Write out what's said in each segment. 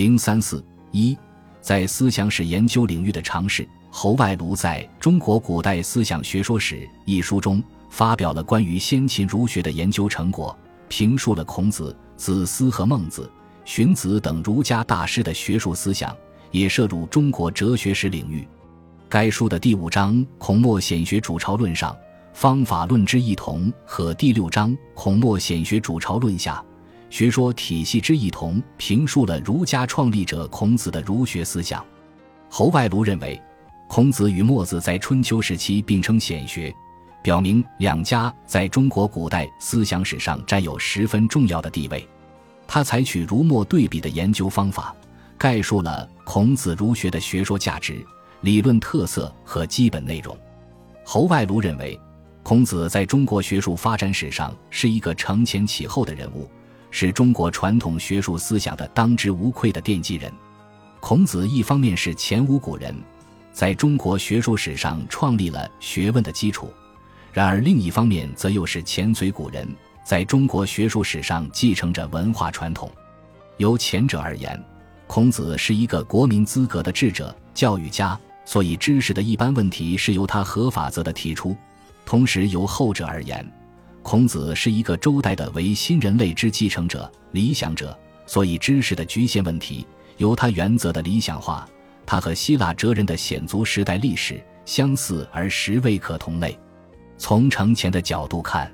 零三四一，在思想史研究领域的尝试。侯外庐在中国古代思想学说史一书中发表了关于先秦儒学的研究成果，评述了孔子、子思和孟子、荀子等儒家大师的学术思想，也涉入中国哲学史领域。该书的第五章《孔墨显学主朝论》上，方法论之异同和第六章《孔墨显学主朝论》下，学说体系之异同，评述了儒家创立者孔子的儒学思想。侯外庐认为。孔子与墨子在春秋时期并称显学，表明两家在中国古代思想史上占有十分重要的地位。他采取儒墨对比的研究方法，概述了孔子儒学的学说价值、理论特色和基本内容。侯外庐认为，孔子在中国学术发展史上是一个承前启后的人物，是中国传统学术思想的当之无愧的奠基人。孔子一方面是前无古人。在中国学术史上创立了学问的基础，然而另一方面则又是前随古人，在中国学术史上继承着文化传统。由前者而言，孔子是一个国民资格的智者、教育家，所以知识的一般问题是由他合法则的提出；同时由后者而言，孔子是一个周代的唯新人类之继承者、理想者，所以知识的局限问题由他原则的理想化。他和希腊哲人的显族时代历史相似而实未可同类。从承前的角度看，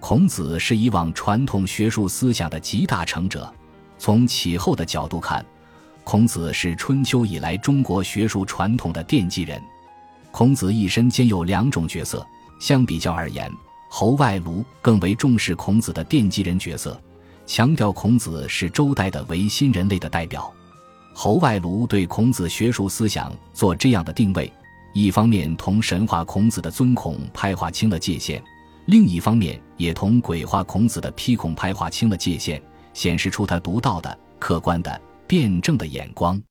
孔子是以往传统学术思想的集大成者；从启后的角度看，孔子是春秋以来中国学术传统的奠基人。孔子一生兼有两种角色，相比较而言，侯外庐更为重视孔子的奠基人角色，强调孔子是周代的唯新人类的代表。侯外庐对孔子学术思想做这样的定位，一方面同神话孔子的尊孔派划清了界限，另一方面也同鬼话孔子的批孔派划清了界限，显示出他独到的、客观的、辩证的眼光。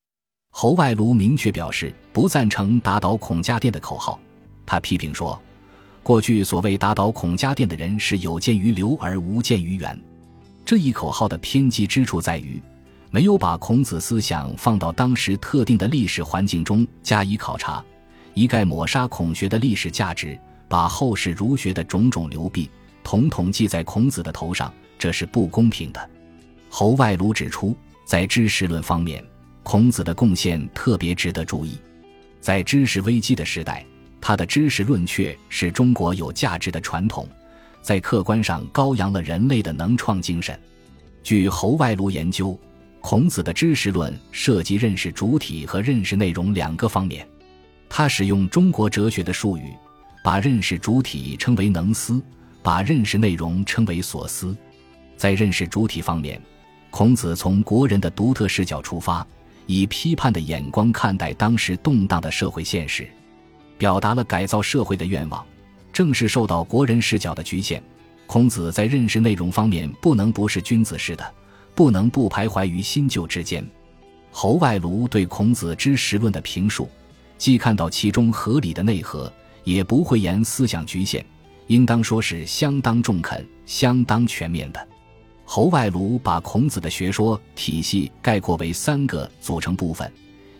侯外庐明确表示不赞成打倒孔家店的口号，他批评说，过去所谓打倒孔家店的人是有鉴于刘而无鉴于元，这一口号的偏激之处在于。没有把孔子思想放到当时特定的历史环境中加以考察，一概抹杀孔学的历史价值，把后世儒学的种种流弊统统记在孔子的头上，这是不公平的。侯外庐指出，在知识论方面，孔子的贡献特别值得注意。在知识危机的时代，他的知识论却是中国有价值的传统，在客观上高扬了人类的能创精神。据侯外庐研究。孔子的知识论涉及认识主体和认识内容两个方面。他使用中国哲学的术语，把认识主体称为能思，把认识内容称为所思。在认识主体方面，孔子从国人的独特视角出发，以批判的眼光看待当时动荡的社会现实，表达了改造社会的愿望。正是受到国人视角的局限，孔子在认识内容方面不能不是君子式的。不能不徘徊于新旧之间。侯外庐对孔子知识论的评述，既看到其中合理的内核，也不会言思想局限，应当说是相当中肯、相当全面的。侯外庐把孔子的学说体系概括为三个组成部分：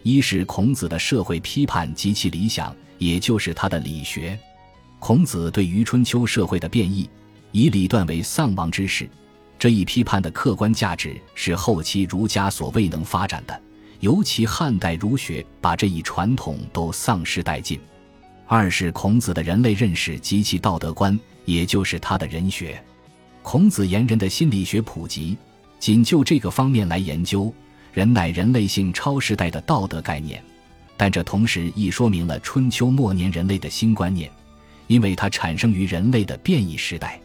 一是孔子的社会批判及其理想，也就是他的理学；孔子对于春秋社会的变异，以理断为丧亡之事。这一批判的客观价值是后期儒家所未能发展的，尤其汉代儒学把这一传统都丧失殆尽。二是孔子的人类认识及其道德观，也就是他的人学。孔子言人的心理学普及，仅就这个方面来研究，人乃人类性超时代的道德概念。但这同时亦说明了春秋末年人类的新观念，因为它产生于人类的变异时代。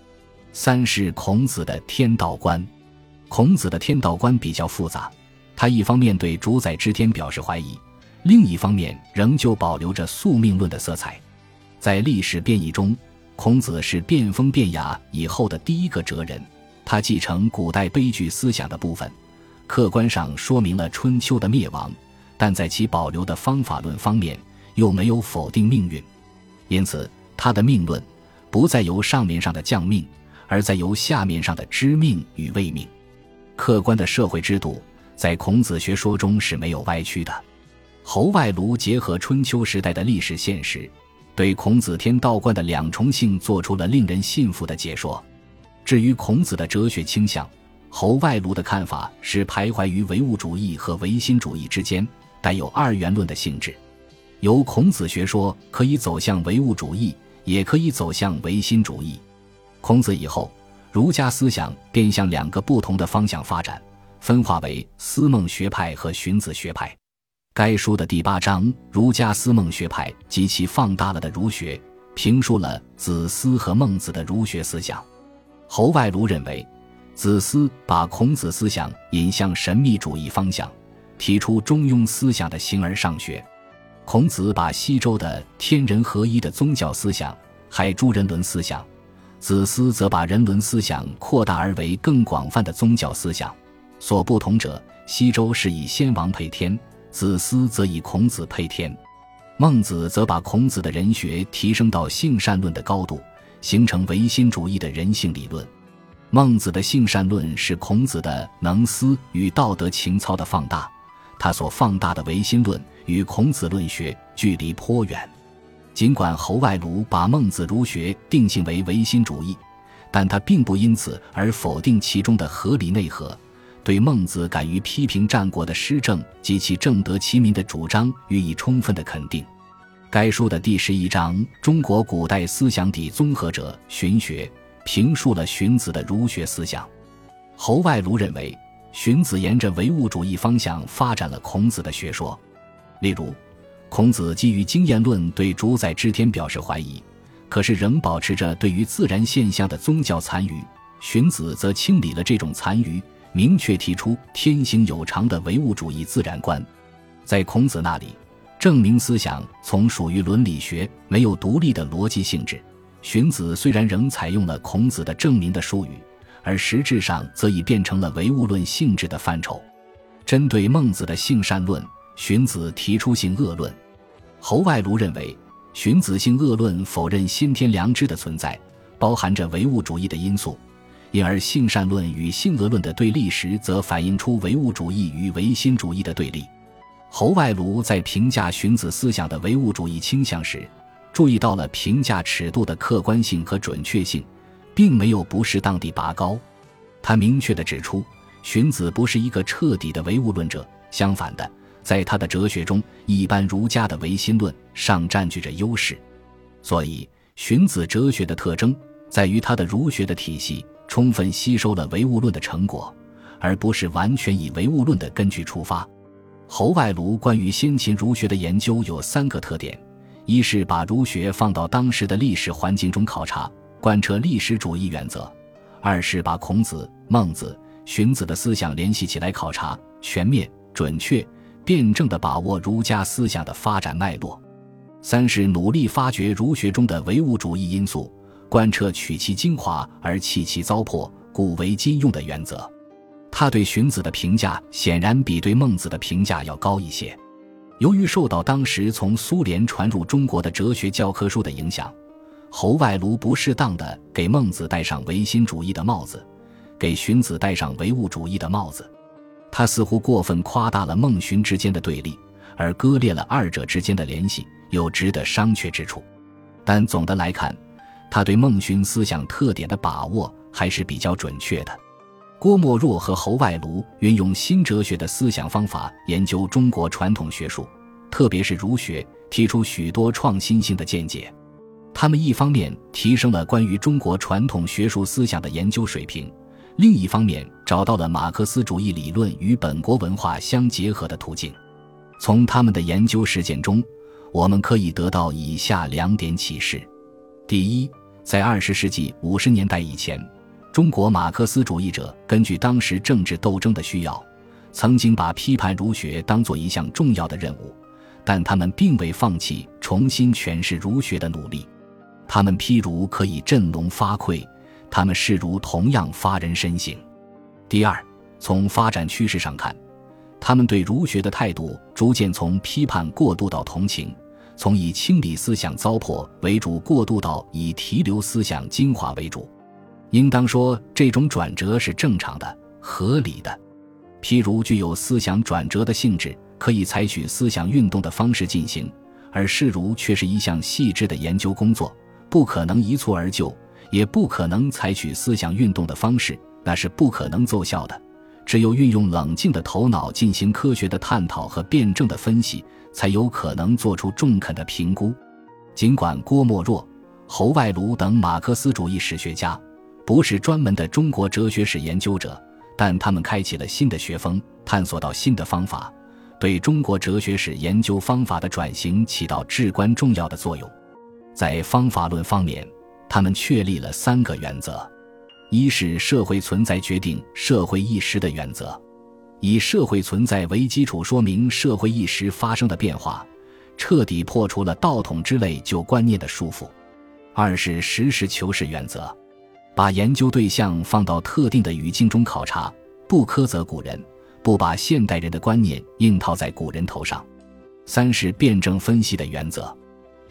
三是孔子的天道观，孔子的天道观比较复杂，他一方面对主宰之天表示怀疑，另一方面仍旧保留着宿命论的色彩。在历史变异中，孔子是变风变雅以后的第一个哲人，他继承古代悲剧思想的部分，客观上说明了春秋的灭亡，但在其保留的方法论方面又没有否定命运，因此他的命论不再由上面上的降命。而在由下面上的知命与未命，客观的社会制度在孔子学说中是没有歪曲的。侯外庐结合春秋时代的历史现实，对孔子天道观的两重性做出了令人信服的解说。至于孔子的哲学倾向，侯外庐的看法是徘徊于唯物主义和唯心主义之间，带有二元论的性质。由孔子学说可以走向唯物主义，也可以走向唯心主义。孔子以后，儒家思想便向两个不同的方向发展，分化为思孟学派和荀子学派。该书的第八章，儒家思孟学派及其放大了的儒学，评述了子思和孟子的儒学思想。侯外庐认为，子思把孔子思想引向神秘主义方向，提出中庸思想的形而上学。孔子把西周的天人合一的宗教思想，海诸人伦思想；子思则把人伦思想扩大而为更广泛的宗教思想。所不同者，西周是以先王配天。子思则以孔子配天，孟子则把孔子的人学提升到性善论的高度，形成唯心主义的人性理论。孟子的性善论是孔子的能思与道德情操的放大，他所放大的唯心论与孔子论学距离颇远。尽管侯外庐把孟子儒学定性为唯心主义，但他并不因此而否定其中的合理内核。对孟子敢于批评战国的施政及其正得其民的主张予以充分的肯定。该书的第十一章《中国古代思想底综合者——荀学》评述了荀子的儒学思想。侯外庐认为，荀子沿着唯物主义方向发展了孔子的学说。例如，孔子基于经验论对主宰之天表示怀疑，可是仍保持着对于自然现象的宗教残余；荀子则清理了这种残余。明确提出天行有常的唯物主义自然观，在孔子那里，证明思想从属于伦理学，没有独立的逻辑性质。荀子虽然仍采用了孔子的证明的术语，而实质上则已变成了唯物论性质的范畴。针对孟子的性善论，荀子提出性恶论。侯外庐认为，荀子性恶论否认先天良知的存在，包含着唯物主义的因素。因而，性善论与性恶论的对立时，则反映出唯物主义与唯心主义的对立。侯外庐在评价荀子思想的唯物主义倾向时，注意到了评价尺度的客观性和准确性，并没有不适当地拔高。他明确地指出，荀子不是一个彻底的唯物论者，相反的，在他的哲学中，一般儒家的唯心论尚占据着优势。所以，荀子哲学的特征在于他的儒学的体系。充分吸收了唯物论的成果，而不是完全以唯物论的根据出发。侯外庐关于先秦儒学的研究有三个特点：一是把儒学放到当时的历史环境中考察，贯彻历史主义原则；二是把孔子、孟子、荀子的思想联系起来考察，全面、准确、辩证地把握儒家思想的发展脉络；三是努力发掘儒学中的唯物主义因素。贯彻取其精华而弃其糟粕，古为今用的原则。他对荀子的评价显然比对孟子的评价要高一些。由于受到当时从苏联传入中国的哲学教科书的影响，侯外庐不适当的给孟子戴上唯心主义的帽子，给荀子戴上唯物主义的帽子。他似乎过分夸大了孟荀之间的对立，而割裂了二者之间的联系，有值得商榷之处。但总的来看，他对孟荀思想特点的把握还是比较准确的。郭沫若和侯外庐运用新哲学的思想方法研究中国传统学术，特别是儒学，提出许多创新性的见解。他们一方面提升了关于中国传统学术思想的研究水平，另一方面找到了马克思主义理论与本国文化相结合的途径。从他们的研究实践中，我们可以得到以下两点启示。第一，在二十世纪五十年代以前，中国马克思主义者根据当时政治斗争的需要，曾经把批判儒学当做一项重要的任务，但他们并未放弃重新诠释儒学的努力。他们譬如可以振聋发聩，他们视儒同样发人深省。第二，从发展趋势上看，他们对儒学的态度逐渐从批判过渡到同情。从以清理思想糟粕为主过渡到以提留思想精华为主，应当说这种转折是正常的、合理的。譬如具有思想转折的性质，可以采取思想运动的方式进行；而事如却是一项细致的研究工作，不可能一蹴而就，也不可能采取思想运动的方式，那是不可能奏效的。只有运用冷静的头脑进行科学的探讨和辩证的分析，才有可能做出中肯的评估。尽管郭沫若、侯外庐等马克思主义史学家不是专门的中国哲学史研究者，但他们开启了新的学风，探索到新的方法，对中国哲学史研究方法的转型起到至关重要的作用。在方法论方面，他们确立了三个原则：一是社会存在决定社会意识的原则，以社会存在为基础说明社会意识发生的变化。彻底破除了道统之类旧观念的束缚。二是实事求是原则，把研究对象放到特定的语境中考察，不苛责古人，不把现代人的观念硬套在古人头上。三是辩证分析的原则，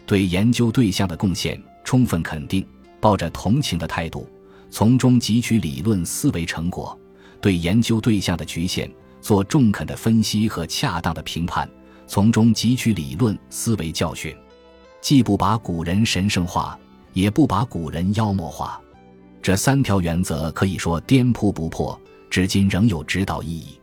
对研究对象的贡献充分肯定，抱着同情的态度，从中汲取理论思维成果；对研究对象的局限做中肯的分析和恰当的评判。从中汲取理论思维教训，既不把古人神圣化，也不把古人妖魔化。这三条原则可以说颠扑不破，至今仍有指导意义。